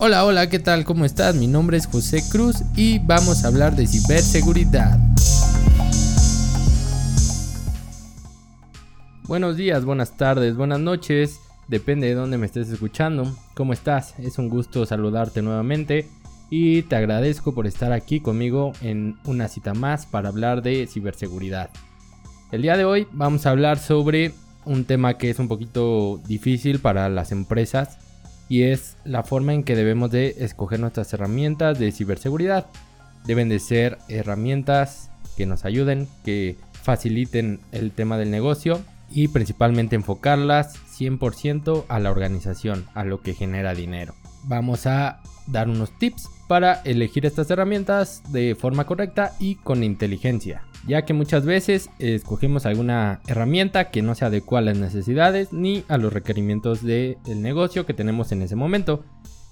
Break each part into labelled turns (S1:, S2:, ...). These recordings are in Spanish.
S1: Hola, hola, ¿qué tal? ¿Cómo estás? Mi nombre es José Cruz y vamos a hablar de ciberseguridad. Buenos días, buenas tardes, buenas noches, depende de dónde me estés escuchando. ¿Cómo estás? Es un gusto saludarte nuevamente y te agradezco por estar aquí conmigo en una cita más para hablar de ciberseguridad. El día de hoy vamos a hablar sobre un tema que es un poquito difícil para las empresas y es la forma en que debemos de escoger nuestras herramientas de ciberseguridad. Deben de ser herramientas que nos ayuden, que faciliten el tema del negocio y principalmente enfocarlas 100% a la organización, a lo que genera dinero. Vamos a dar unos tips para elegir estas herramientas de forma correcta y con inteligencia ya que muchas veces escogemos alguna herramienta que no se adecua a las necesidades ni a los requerimientos del negocio que tenemos en ese momento.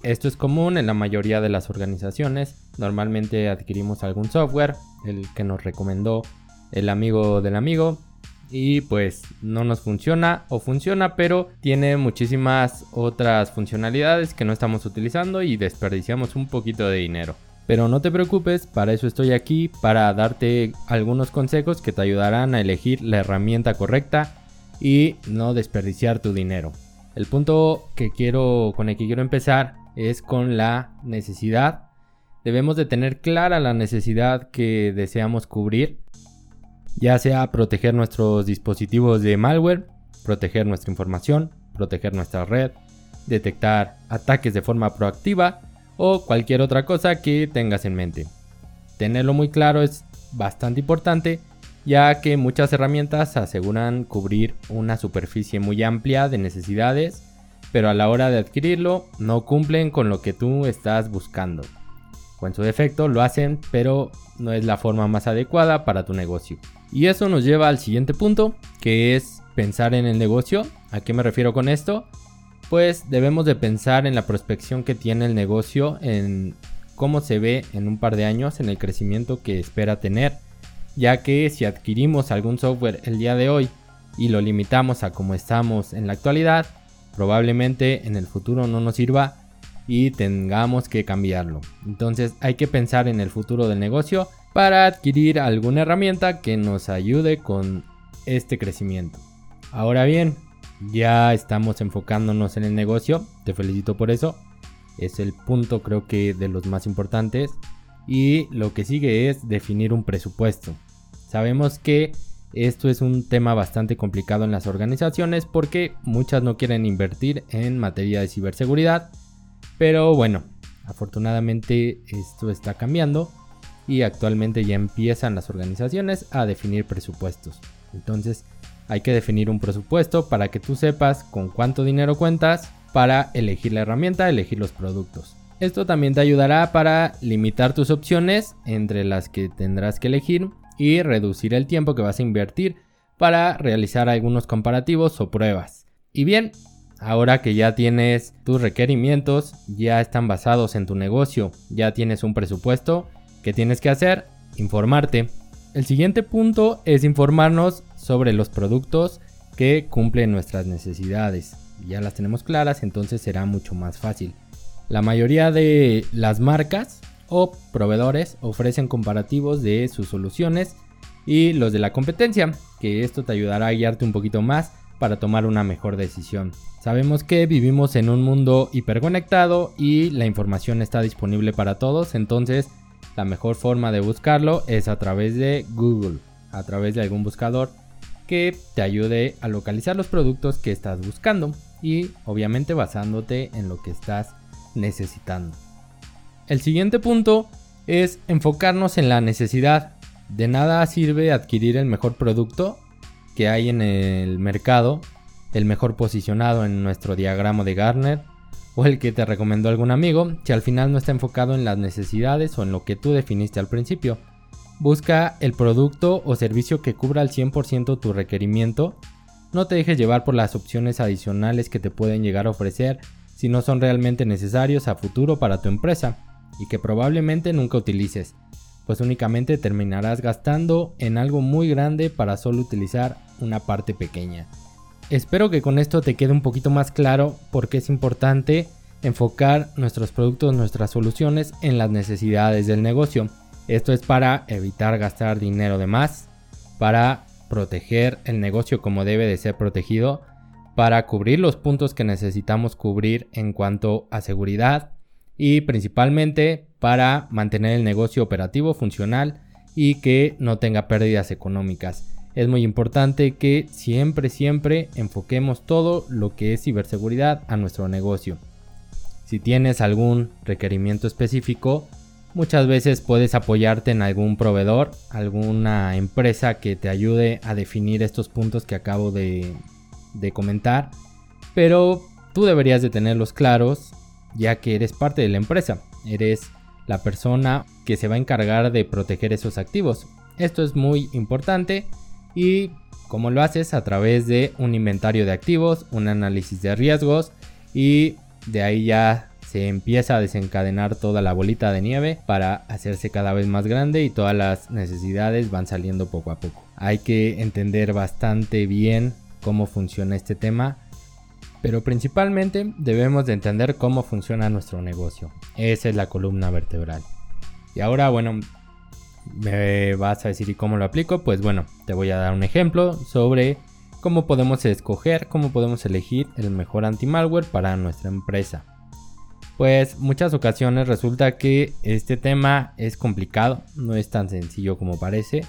S1: Esto es común en la mayoría de las organizaciones. Normalmente adquirimos algún software, el que nos recomendó el amigo del amigo, y pues no nos funciona o funciona, pero tiene muchísimas otras funcionalidades que no estamos utilizando y desperdiciamos un poquito de dinero. Pero no te preocupes, para eso estoy aquí, para darte algunos consejos que te ayudarán a elegir la herramienta correcta y no desperdiciar tu dinero. El punto que quiero con el que quiero empezar es con la necesidad. Debemos de tener clara la necesidad que deseamos cubrir, ya sea proteger nuestros dispositivos de malware, proteger nuestra información, proteger nuestra red, detectar ataques de forma proactiva o cualquier otra cosa que tengas en mente. Tenerlo muy claro es bastante importante ya que muchas herramientas aseguran cubrir una superficie muy amplia de necesidades, pero a la hora de adquirirlo no cumplen con lo que tú estás buscando. O en su defecto lo hacen, pero no es la forma más adecuada para tu negocio. Y eso nos lleva al siguiente punto, que es pensar en el negocio. ¿A qué me refiero con esto? Pues debemos de pensar en la prospección que tiene el negocio, en cómo se ve en un par de años, en el crecimiento que espera tener, ya que si adquirimos algún software el día de hoy y lo limitamos a como estamos en la actualidad, probablemente en el futuro no nos sirva y tengamos que cambiarlo. Entonces hay que pensar en el futuro del negocio para adquirir alguna herramienta que nos ayude con este crecimiento. Ahora bien, ya estamos enfocándonos en el negocio. Te felicito por eso. Es el punto creo que de los más importantes. Y lo que sigue es definir un presupuesto. Sabemos que esto es un tema bastante complicado en las organizaciones porque muchas no quieren invertir en materia de ciberseguridad. Pero bueno, afortunadamente esto está cambiando y actualmente ya empiezan las organizaciones a definir presupuestos. Entonces, hay que definir un presupuesto para que tú sepas con cuánto dinero cuentas para elegir la herramienta, elegir los productos. Esto también te ayudará para limitar tus opciones entre las que tendrás que elegir y reducir el tiempo que vas a invertir para realizar algunos comparativos o pruebas. Y bien, ahora que ya tienes tus requerimientos, ya están basados en tu negocio, ya tienes un presupuesto, ¿qué tienes que hacer? Informarte. El siguiente punto es informarnos sobre los productos que cumplen nuestras necesidades. Ya las tenemos claras, entonces será mucho más fácil. La mayoría de las marcas o proveedores ofrecen comparativos de sus soluciones y los de la competencia, que esto te ayudará a guiarte un poquito más para tomar una mejor decisión. Sabemos que vivimos en un mundo hiperconectado y la información está disponible para todos, entonces la mejor forma de buscarlo es a través de Google, a través de algún buscador que te ayude a localizar los productos que estás buscando y obviamente basándote en lo que estás necesitando. El siguiente punto es enfocarnos en la necesidad. De nada sirve adquirir el mejor producto que hay en el mercado, el mejor posicionado en nuestro diagrama de Gartner o el que te recomendó algún amigo si al final no está enfocado en las necesidades o en lo que tú definiste al principio. Busca el producto o servicio que cubra al 100% tu requerimiento. No te dejes llevar por las opciones adicionales que te pueden llegar a ofrecer si no son realmente necesarios a futuro para tu empresa y que probablemente nunca utilices, pues únicamente terminarás gastando en algo muy grande para solo utilizar una parte pequeña. Espero que con esto te quede un poquito más claro por qué es importante enfocar nuestros productos, nuestras soluciones en las necesidades del negocio. Esto es para evitar gastar dinero de más, para proteger el negocio como debe de ser protegido, para cubrir los puntos que necesitamos cubrir en cuanto a seguridad y principalmente para mantener el negocio operativo funcional y que no tenga pérdidas económicas. Es muy importante que siempre, siempre enfoquemos todo lo que es ciberseguridad a nuestro negocio. Si tienes algún requerimiento específico, muchas veces puedes apoyarte en algún proveedor, alguna empresa que te ayude a definir estos puntos que acabo de, comentar. Pero tú deberías de tenerlos claros ya que eres parte de la empresa. Eres la persona que se va a encargar de proteger esos activos. Esto es muy importante y como lo haces a través de un inventario de activos, un análisis de riesgos y de ahí ya se empieza a desencadenar toda la bolita de nieve para hacerse cada vez más grande y todas las necesidades van saliendo poco a poco. Hay que entender bastante bien cómo funciona este tema, pero principalmente debemos de entender cómo funciona nuestro negocio. Esa es la columna vertebral. Y ahora, bueno, me vas a decir, ¿y cómo lo aplico? Pues bueno, te voy a dar un ejemplo sobre cómo podemos escoger, cómo podemos elegir el mejor anti-malware para nuestra empresa. Pues muchas ocasiones resulta que este tema es complicado, no es tan sencillo como parece,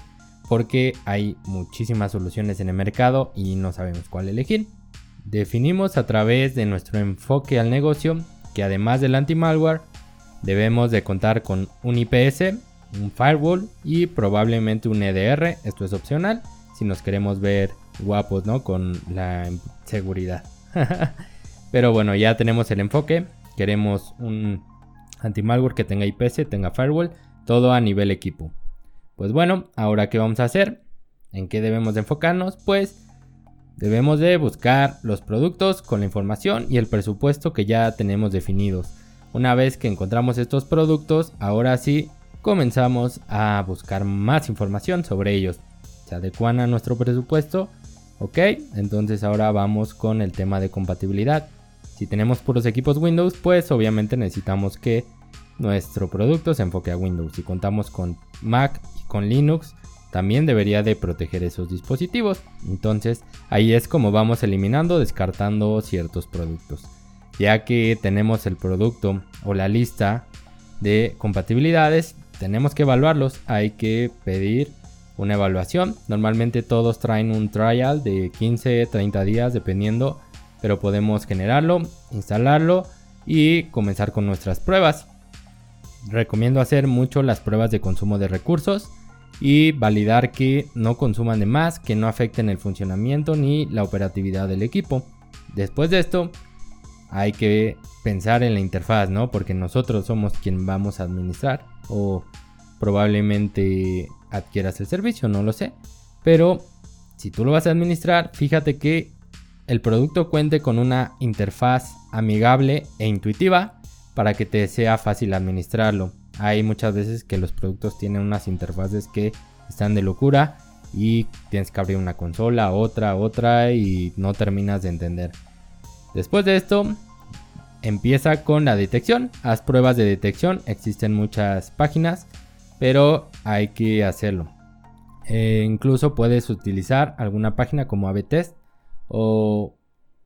S1: porque hay muchísimas soluciones en el mercado y no sabemos cuál elegir. Definimos a través de nuestro enfoque al negocio que además del anti-malware debemos de contar con un IPS, un firewall y probablemente un EDR, esto es opcional si nos queremos ver guapos, ¿no? Con la seguridad. Pero bueno, ya tenemos el enfoque. Queremos un anti-malware que tenga IPS, tenga firewall, todo a nivel equipo. Pues bueno, ahora qué vamos a hacer? ¿En qué debemos de enfocarnos? Pues debemos de buscar los productos con la información y el presupuesto que ya tenemos definidos. Una vez que encontramos estos productos, ahora sí comenzamos a buscar más información sobre ellos. Se adecuan a nuestro presupuesto Ok, entonces ahora vamos con el tema de compatibilidad. Si tenemos puros equipos Windows, pues obviamente necesitamos que nuestro producto se enfoque a Windows. Si contamos con Mac y con Linux, también debería de proteger esos dispositivos. Entonces ahí es como vamos eliminando, descartando ciertos productos. Ya que tenemos el producto o la lista de compatibilidades, tenemos que evaluarlos. Hay que pedir una evaluación. Normalmente todos traen un trial de 15, 30 días dependiendo, pero podemos generarlo, instalarlo y comenzar con nuestras pruebas. Recomiendo hacer mucho las pruebas de consumo de recursos y validar que no consuman de más, que no afecten el funcionamiento ni la operatividad del equipo. Después de esto, hay que pensar en la interfaz, ¿no? Porque nosotros somos quien vamos a administrar o probablemente adquieras el servicio, no lo sé. Pero si tú lo vas a administrar, fíjate que el producto cuente con una interfaz amigable e intuitiva para que te sea fácil administrarlo. Hay muchas veces que los productos tienen unas interfaces que están de locura y tienes que abrir una consola, otra, otra y no terminas de entender. Después de esto, empieza con la detección. Haz pruebas de detección. Existen muchas páginas pero hay que hacerlo. Eh, incluso puedes utilizar alguna página como ABTest o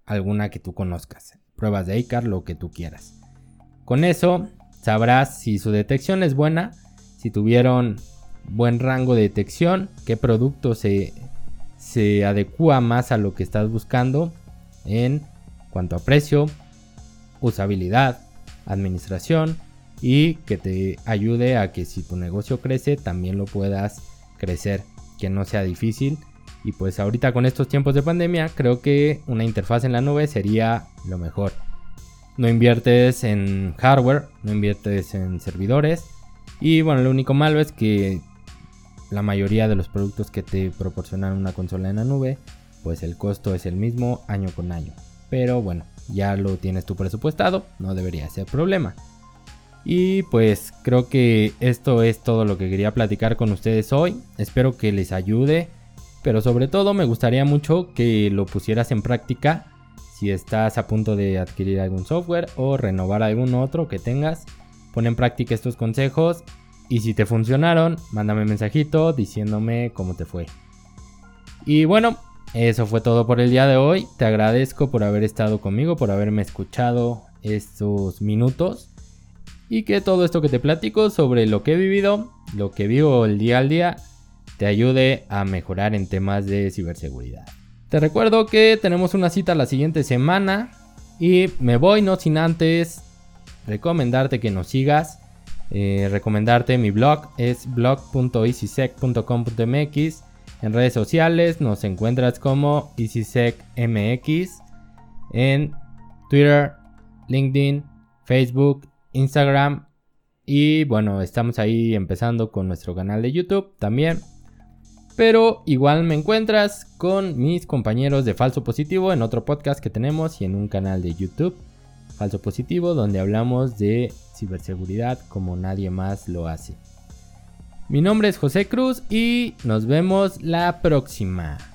S1: alguna que tú conozcas. Pruebas de ICAR, lo que tú quieras. Con eso sabrás si su detección es buena, si tuvieron buen rango de detección, qué producto se, se adecua más a lo que estás buscando en cuanto a precio, usabilidad, administración y que te ayude a que si tu negocio crece también lo puedas crecer, que no sea difícil. Y pues ahorita con estos tiempos de pandemia creo que una interfaz en la nube sería lo mejor. No inviertes en hardware, no inviertes en servidores. Y bueno, lo único malo es que la mayoría de los productos que te proporcionan una consola en la nube, pues el costo es el mismo año con año. Pero bueno, ya lo tienes tu presupuestado, no debería ser problema. Y pues creo que esto es todo lo que quería platicar con ustedes hoy. Espero que les ayude. Pero sobre todo me gustaría mucho que lo pusieras en práctica. si estás a punto de adquirir algún software o renovar algún otro que tengas. Pon en práctica estos consejos y si te funcionaron, mándame un mensajito diciéndome cómo te fue. Y bueno, eso fue todo por el día de hoy. Te agradezco por haber estado conmigo, por haberme escuchado estos minutos. Y que todo esto que te platico sobre lo que he vivido, lo que vivo el día al día, te ayude a mejorar en temas de ciberseguridad. Te recuerdo que tenemos una cita la siguiente semana y me voy no sin antes recomendarte que nos sigas. Eh, recomendarte mi blog es blog.easysec.com.mx en redes sociales nos encuentras como EasySecMX en Twitter, LinkedIn, Facebook, Instagram y bueno, estamos ahí empezando con nuestro canal de YouTube también. Pero igual me encuentras con mis compañeros de Falso Positivo en otro podcast que tenemos y en un canal de YouTube, Falso Positivo, donde hablamos de ciberseguridad como nadie más lo hace. Mi nombre es José Cruz y nos vemos la próxima.